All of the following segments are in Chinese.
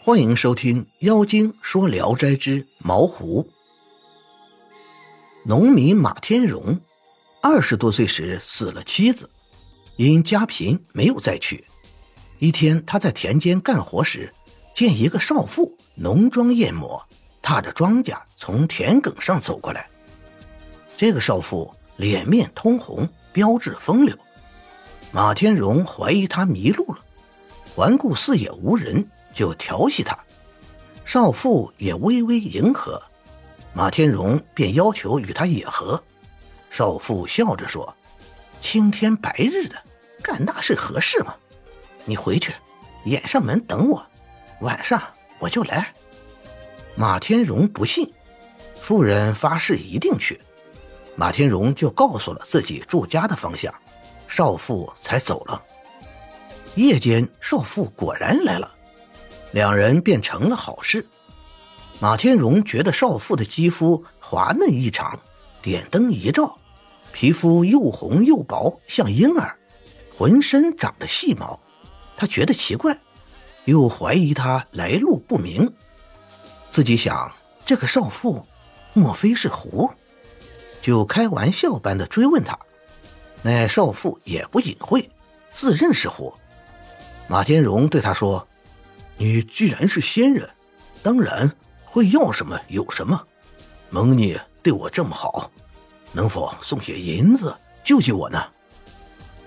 欢迎收听《妖精说聊斋之毛狐》。农民马天荣二十多岁时死了妻子，因家贫没有再娶。一天，他在田间干活时，见一个少妇浓妆艳抹，踏着庄稼从田埂上走过来。这个少妇脸面通红，标致风流。马天荣怀疑她迷路了，环顾四野无人。就调戏他，少妇也微微迎合，马天荣便要求与她野合。少妇笑着说：“青天白日的，干那事合适吗？你回去，掩上门等我，晚上我就来。”马天荣不信，妇人发誓一定去，马天荣就告诉了自己住家的方向，少妇才走了。夜间，少妇果然来了。两人便成了好事。马天荣觉得少妇的肌肤滑嫩异常，点灯一照，皮肤又红又薄，像婴儿，浑身长着细毛。他觉得奇怪，又怀疑她来路不明。自己想，这个少妇莫非是狐？就开玩笑般的追问她。那少妇也不隐晦，自认是狐。马天荣对他说。你既然是仙人，当然会要什么有什么。蒙你对我这么好，能否送些银子救救我呢？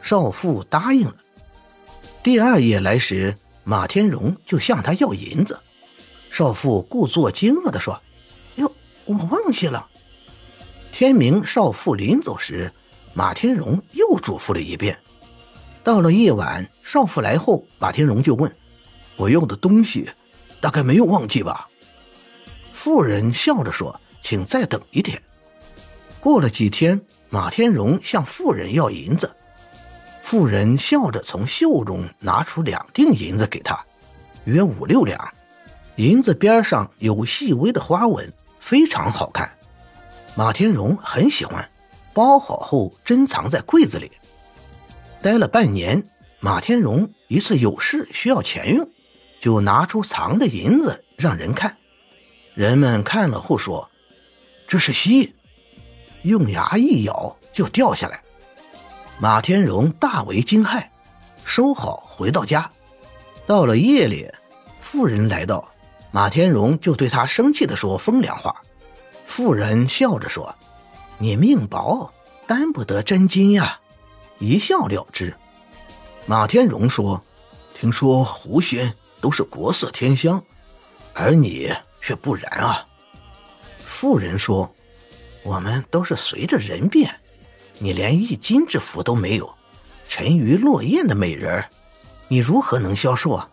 少妇答应了。第二夜来时，马天荣就向他要银子。少妇故作惊愕地说：“哟，我忘记了。”天明，少妇临走时，马天荣又嘱咐了一遍。到了夜晚，少妇来后，马天荣就问。我用的东西，大概没有忘记吧？妇人笑着说：“请再等一天。”过了几天，马天荣向妇人要银子，妇人笑着从袖中拿出两锭银子给他，约五六两。银子边上有细微的花纹，非常好看。马天荣很喜欢，包好后珍藏在柜子里。待了半年，马天荣一次有事需要钱用。就拿出藏的银子让人看，人们看了后说：“这是锡。”用牙一咬就掉下来。马天荣大为惊骇，收好回到家。到了夜里，妇人来到，马天荣就对他生气地说风凉话。妇人笑着说：“你命薄，担不得真金呀。”一笑了之。马天荣说：“听说狐仙。”都是国色天香，而你却不然啊！妇人说：“我们都是随着人变，你连一金之福都没有，沉鱼落雁的美人，你如何能销售啊？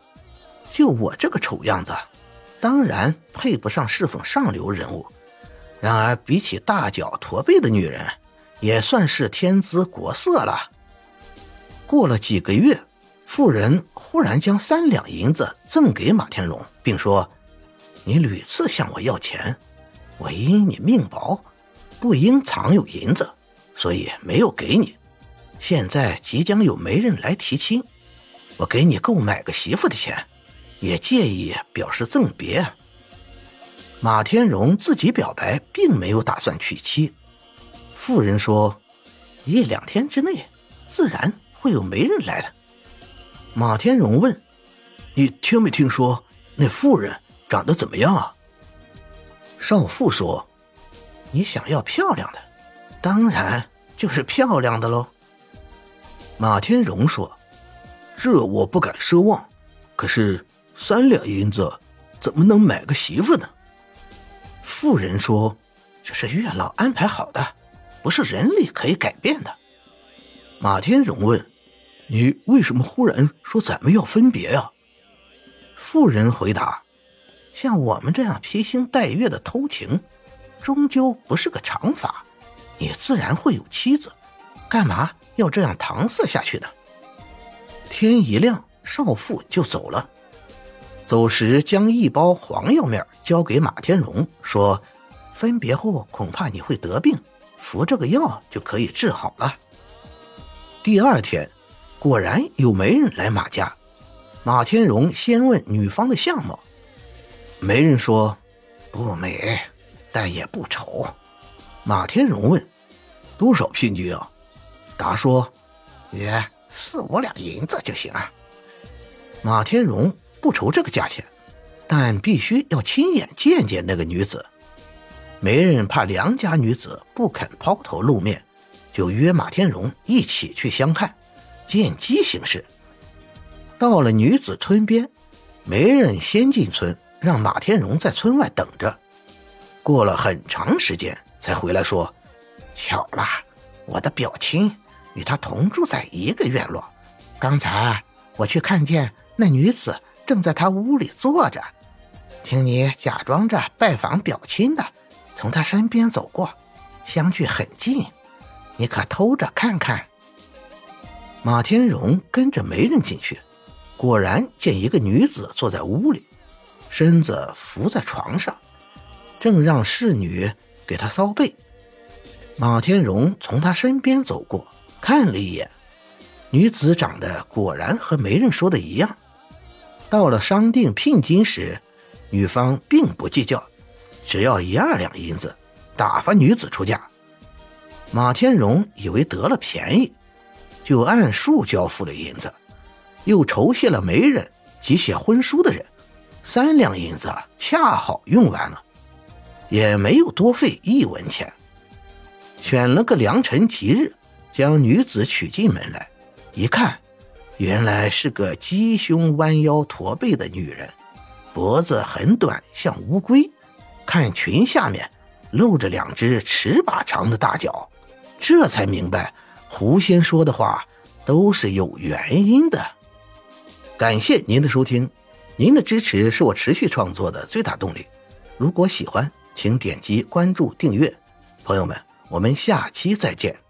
就我这个丑样子，当然配不上侍奉上流人物。然而比起大脚驼背的女人，也算是天姿国色了。”过了几个月。妇人忽然将三两银子赠给马天荣，并说：“你屡次向我要钱，我因你命薄，不应藏有银子，所以没有给你。现在即将有媒人来提亲，我给你购买个媳妇的钱，也介意表示赠别。”马天荣自己表白，并没有打算娶妻。妇人说：“一两天之内，自然会有媒人来的。”马天荣问：“你听没听说那妇人长得怎么样啊？”少妇说：“你想要漂亮的，当然就是漂亮的喽。”马天荣说：“这我不敢奢望，可是三两银子怎么能买个媳妇呢？”妇人说：“这是月老安排好的，不是人力可以改变的。”马天荣问。你为什么忽然说咱们要分别呀？妇人回答：“像我们这样披星戴月的偷情，终究不是个常法。你自然会有妻子，干嘛要这样搪塞下去呢？”天一亮，少妇就走了。走时将一包黄药面交给马天荣，说：“分别后恐怕你会得病，服这个药就可以治好了。”第二天。果然有媒人来马家，马天荣先问女方的相貌，媒人说：“不美，但也不丑。”马天荣问：“多少聘金啊？”答说：“约四五两银子就行啊。”马天荣不愁这个价钱，但必须要亲眼见见那个女子。媒人怕良家女子不肯抛头露面，就约马天荣一起去相看，见机行事。到了女子村边，媒人先进村，让马天荣在村外等着。过了很长时间，才回来说：“巧了，我的表亲与他同住在一个院落。刚才我去看见那女子正在他屋里坐着，听你假装着拜访表亲的。”从他身边走过，相距很近，你可偷着看看。马天荣跟着媒人进去，果然见一个女子坐在屋里，身子伏在床上，正让侍女给她搔背。马天荣从她身边走过，看了一眼，女子长得果然和媒人说的一样。到了商定聘金时，女方并不计较。只要一二两银子，打发女子出嫁。马天荣以为得了便宜，就按数交付了银子，又酬谢了媒人及写婚书的人，三两银子恰好用完了，也没有多费一文钱。选了个良辰吉日，将女子娶进门来，一看，原来是个鸡胸弯腰驼背的女人，脖子很短，像乌龟。看裙下面露着两只尺把长的大脚，这才明白狐仙说的话都是有原因的。感谢您的收听，您的支持是我持续创作的最大动力。如果喜欢，请点击关注订阅。朋友们，我们下期再见。